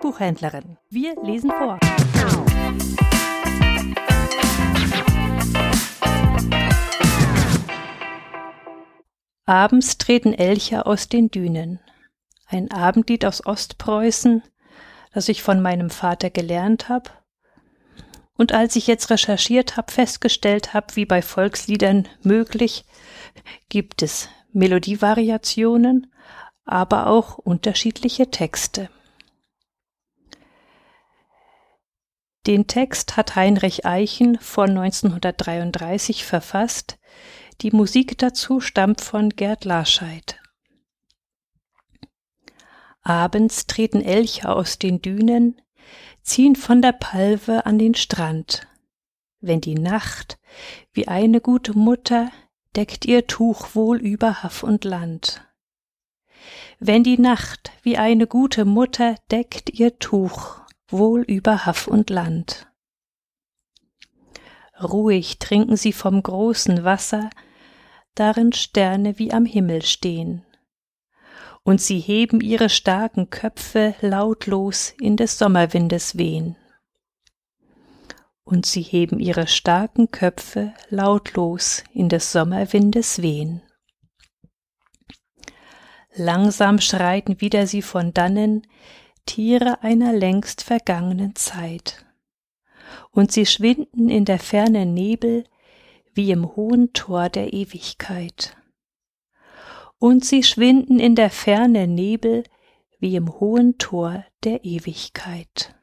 Buchhändlerin. Wir lesen vor. Abends treten Elche aus den Dünen. Ein Abendlied aus Ostpreußen, das ich von meinem Vater gelernt habe. Und als ich jetzt recherchiert habe, festgestellt habe, wie bei Volksliedern möglich, gibt es Melodievariationen, aber auch unterschiedliche Texte. Den Text hat Heinrich Eichen von 1933 verfasst. Die Musik dazu stammt von Gerd Larscheid. Abends treten Elche aus den Dünen, ziehen von der Palve an den Strand. Wenn die Nacht, wie eine gute Mutter, deckt ihr Tuch wohl über Haff und Land. Wenn die Nacht, wie eine gute Mutter, deckt ihr Tuch wohl über Haff und Land. Ruhig trinken sie vom großen Wasser, darin Sterne wie am Himmel stehen. Und sie heben ihre starken Köpfe lautlos in des Sommerwindes wehen. Und sie heben ihre starken Köpfe lautlos in des Sommerwindes wehen. Langsam schreiten wieder sie von dannen, Tiere einer längst vergangenen Zeit. Und sie schwinden in der Ferne Nebel wie im hohen Tor der Ewigkeit. Und sie schwinden in der Ferne Nebel wie im hohen Tor der Ewigkeit.